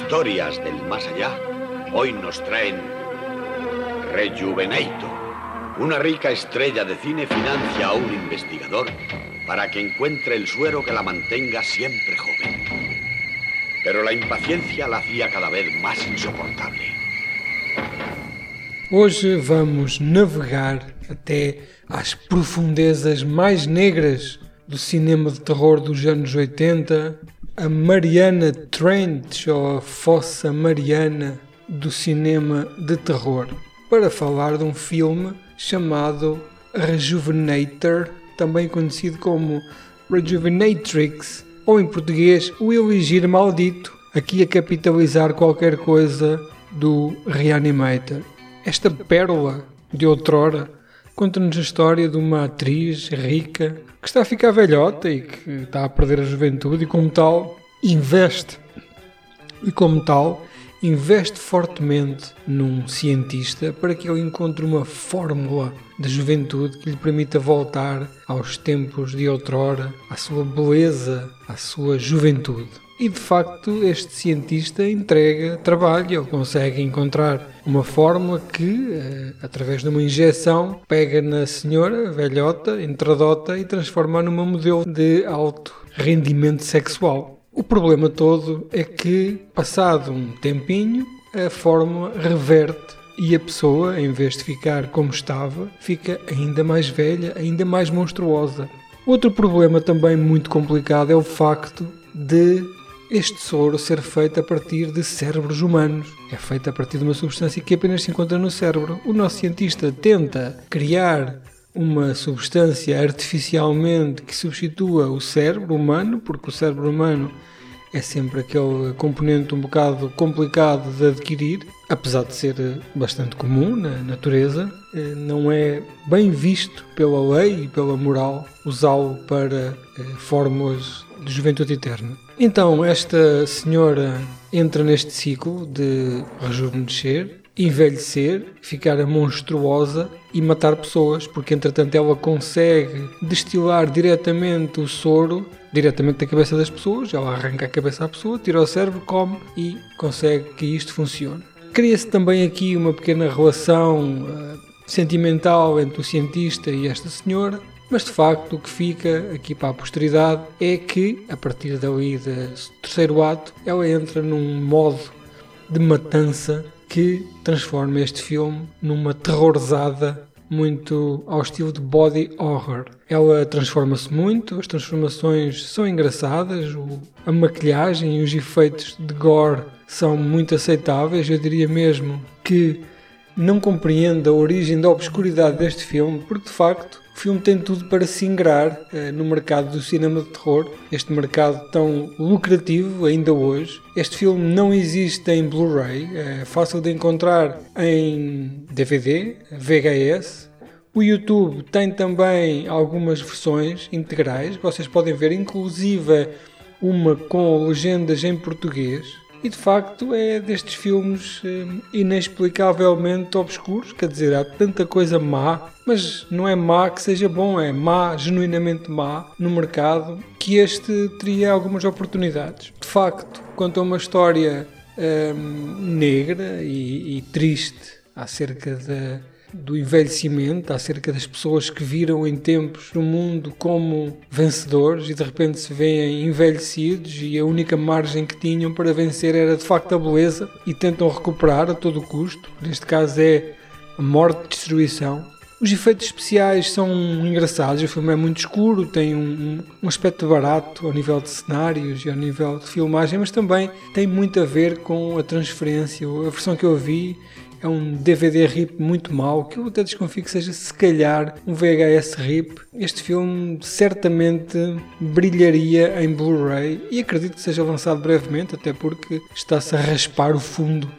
historias del más allá hoy nos traen Rejuvenator. Una rica estrella de cine financia a un investigador para que encuentre el suero que la mantenga siempre joven. Pero la impaciencia la hacía cada vez más insoportable. Hoje vamos navegar até às profundezas mais negras do cinema de terror dos anos 80, a Mariana Trench, ou a Fossa Mariana do cinema de terror, para falar de um filme chamado Rejuvenator, também conhecido como Rejuvenatrix, ou em português, O Eligir Maldito, aqui a capitalizar qualquer coisa do Reanimator. Esta pérola de outrora conta-nos a história de uma atriz rica que está a ficar velhota e que está a perder a juventude e como tal investe e como tal investe fortemente num cientista para que ele encontre uma fórmula de juventude que lhe permita voltar aos tempos de outrora, à sua beleza, à sua juventude. E de facto, este cientista entrega trabalho, ele consegue encontrar uma fórmula que, eh, através de uma injeção, pega na senhora velhota, entradota e transforma numa modelo de alto rendimento sexual. O problema todo é que, passado um tempinho, a fórmula reverte e a pessoa, em vez de ficar como estava, fica ainda mais velha, ainda mais monstruosa. Outro problema também muito complicado é o facto de este soro ser feito a partir de cérebros humanos. É feito a partir de uma substância que apenas se encontra no cérebro. O nosso cientista tenta criar uma substância artificialmente que substitua o cérebro humano, porque o cérebro humano é sempre aquele componente um bocado complicado de adquirir, apesar de ser bastante comum na natureza, eh, não é bem visto pela lei e pela moral usá-lo para eh, fórmulas de juventude eterna. Então, esta senhora entra neste ciclo de rejuvenescer, envelhecer, ficar monstruosa e matar pessoas, porque entretanto ela consegue destilar diretamente o soro diretamente da cabeça das pessoas, ela arranca a cabeça à pessoa, tira o cérebro, come e consegue que isto funcione. Cria-se também aqui uma pequena relação uh, sentimental entre o cientista e esta senhora, mas de facto o que fica aqui para a posteridade é que, a partir dali do terceiro ato, ela entra num modo de matança que transforma este filme numa terrorizada muito ao estilo de body horror. Ela transforma-se muito, as transformações são engraçadas, a maquilhagem e os efeitos de gore são muito aceitáveis. Eu diria mesmo que não compreendo a origem da obscuridade deste filme, porque de facto o filme tem tudo para se ingrar eh, no mercado do cinema de terror, este mercado tão lucrativo ainda hoje. Este filme não existe em Blu-ray, é fácil de encontrar em DVD, VHS. O YouTube tem também algumas versões integrais, vocês podem ver, inclusive uma com legendas em português. E de facto é destes filmes hum, inexplicavelmente obscuros, quer dizer, há tanta coisa má, mas não é má que seja bom, é má, genuinamente má, no mercado, que este teria algumas oportunidades. De facto, quanto a uma história hum, negra e, e triste acerca da do envelhecimento, acerca das pessoas que viram em tempos o mundo como vencedores e de repente se veem envelhecidos e a única margem que tinham para vencer era de facto a beleza e tentam recuperar a todo custo. Neste caso é a morte, destruição. Os efeitos especiais são engraçados, o filme é muito escuro, tem um, um, aspecto barato ao nível de cenários e ao nível de filmagem, mas também tem muito a ver com a transferência. A versão que eu vi é um DVD RIP muito mau, que eu até desconfio que seja se calhar um VHS RIP. Este filme certamente brilharia em Blu-ray e acredito que seja lançado brevemente, até porque está-se a raspar o fundo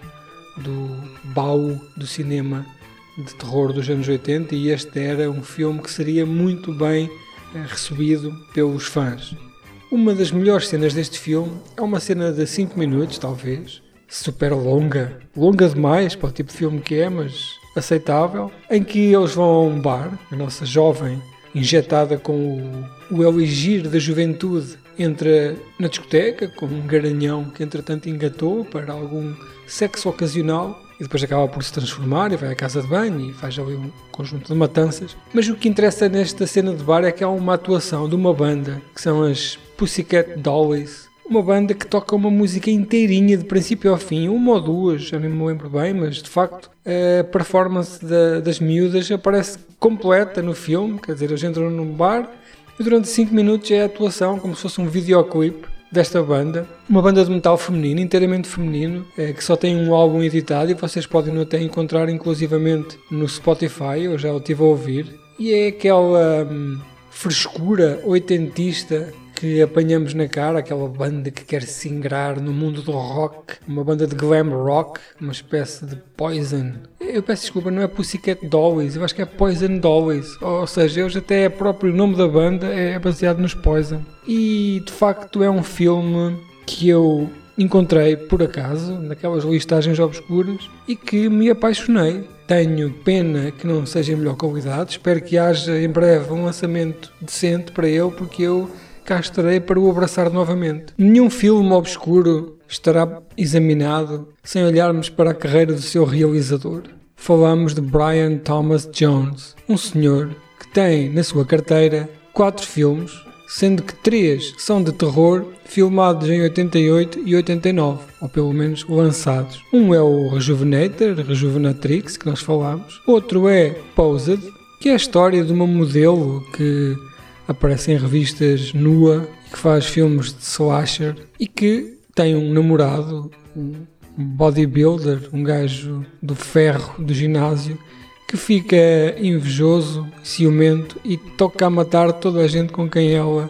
do baú do cinema de terror dos anos 80 e este era um filme que seria muito bem eh, recebido pelos fãs. Uma das melhores cenas deste filme é uma cena de 5 minutos, talvez, super longa, longa demais para o tipo de filme que é, mas aceitável, em que eles vão a um bar, a nossa jovem injetada com o, o da juventude entra na discoteca com um garanhão que entretanto engatou para algum sexo ocasional e depois acaba por se transformar e vai à casa de banho e faz ali um conjunto de matanças. Mas o que interessa nesta cena de bar é que há uma atuação de uma banda que são as Pussycat Dollies. Uma banda que toca uma música inteirinha de princípio ao fim, uma ou duas, já nem me lembro bem, mas de facto a performance da, das miúdas aparece completa no filme, quer dizer, eles entram num bar e durante 5 minutos é a atuação, como se fosse um videoclipe desta banda, uma banda de metal feminino, inteiramente feminino, é, que só tem um álbum editado e vocês podem até encontrar inclusivamente no Spotify, eu já o estive a ouvir, e é aquela hum, frescura oitentista que apanhamos na cara, aquela banda que quer se ingrar no mundo do rock, uma banda de glam rock, uma espécie de Poison. Eu peço desculpa, não é Pussycat Dollies, eu acho que é Poison Dollies, ou seja, hoje até o próprio nome da banda é baseado nos Poison. E de facto é um filme que eu encontrei por acaso naquelas listagens obscuras e que me apaixonei. Tenho pena que não seja em melhor qualidade, espero que haja em breve um lançamento decente para ele, porque eu cá estarei para o abraçar novamente. Nenhum filme obscuro estará examinado sem olharmos para a carreira do seu realizador. Falamos de Brian Thomas Jones, um senhor que tem na sua carteira quatro filmes, sendo que três são de terror, filmados em 88 e 89, ou pelo menos lançados. Um é o Rejuvenator, Rejuvenatrix, que nós falamos. Outro é Posed, que é a história de uma modelo que aparece em revistas nua, que faz filmes de slasher e que tem um namorado, um bodybuilder, um gajo do ferro do ginásio, que fica invejoso, ciumento e toca a matar toda a gente com quem ela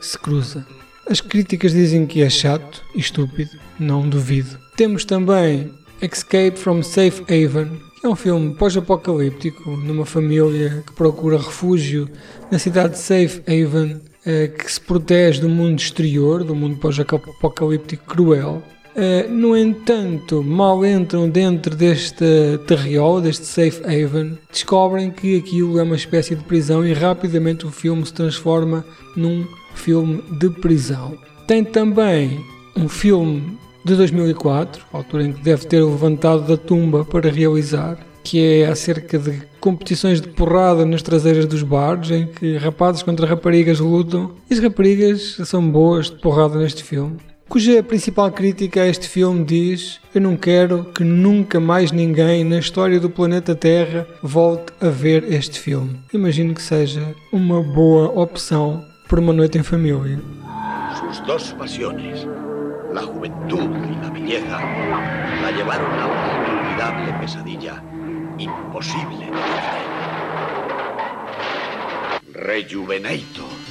se cruza. As críticas dizem que é chato e estúpido, não duvido. Temos também Escape from Safe Haven, é um filme pós-apocalíptico numa família que procura refúgio na cidade de Safe Haven, eh, que se protege do mundo exterior, do mundo pós-apocalíptico cruel. Eh, no entanto, mal entram dentro deste terriol, deste Safe Haven, descobrem que aquilo é uma espécie de prisão e rapidamente o filme se transforma num filme de prisão. Tem também um filme de 2004, altura em que deve ter levantado da tumba para realizar, que é acerca de competições de porrada nas traseiras dos bares, em que rapazes contra raparigas lutam, e as raparigas são boas de porrada neste filme. Cuja principal crítica a este filme diz: Eu não quero que nunca mais ninguém na história do planeta Terra volte a ver este filme. Imagino que seja uma boa opção para uma noite em família. Sus dos pasiones la juventud y la belleza, la llevaron a una inolvidable pesadilla imposible de vencer. Rejuvenator.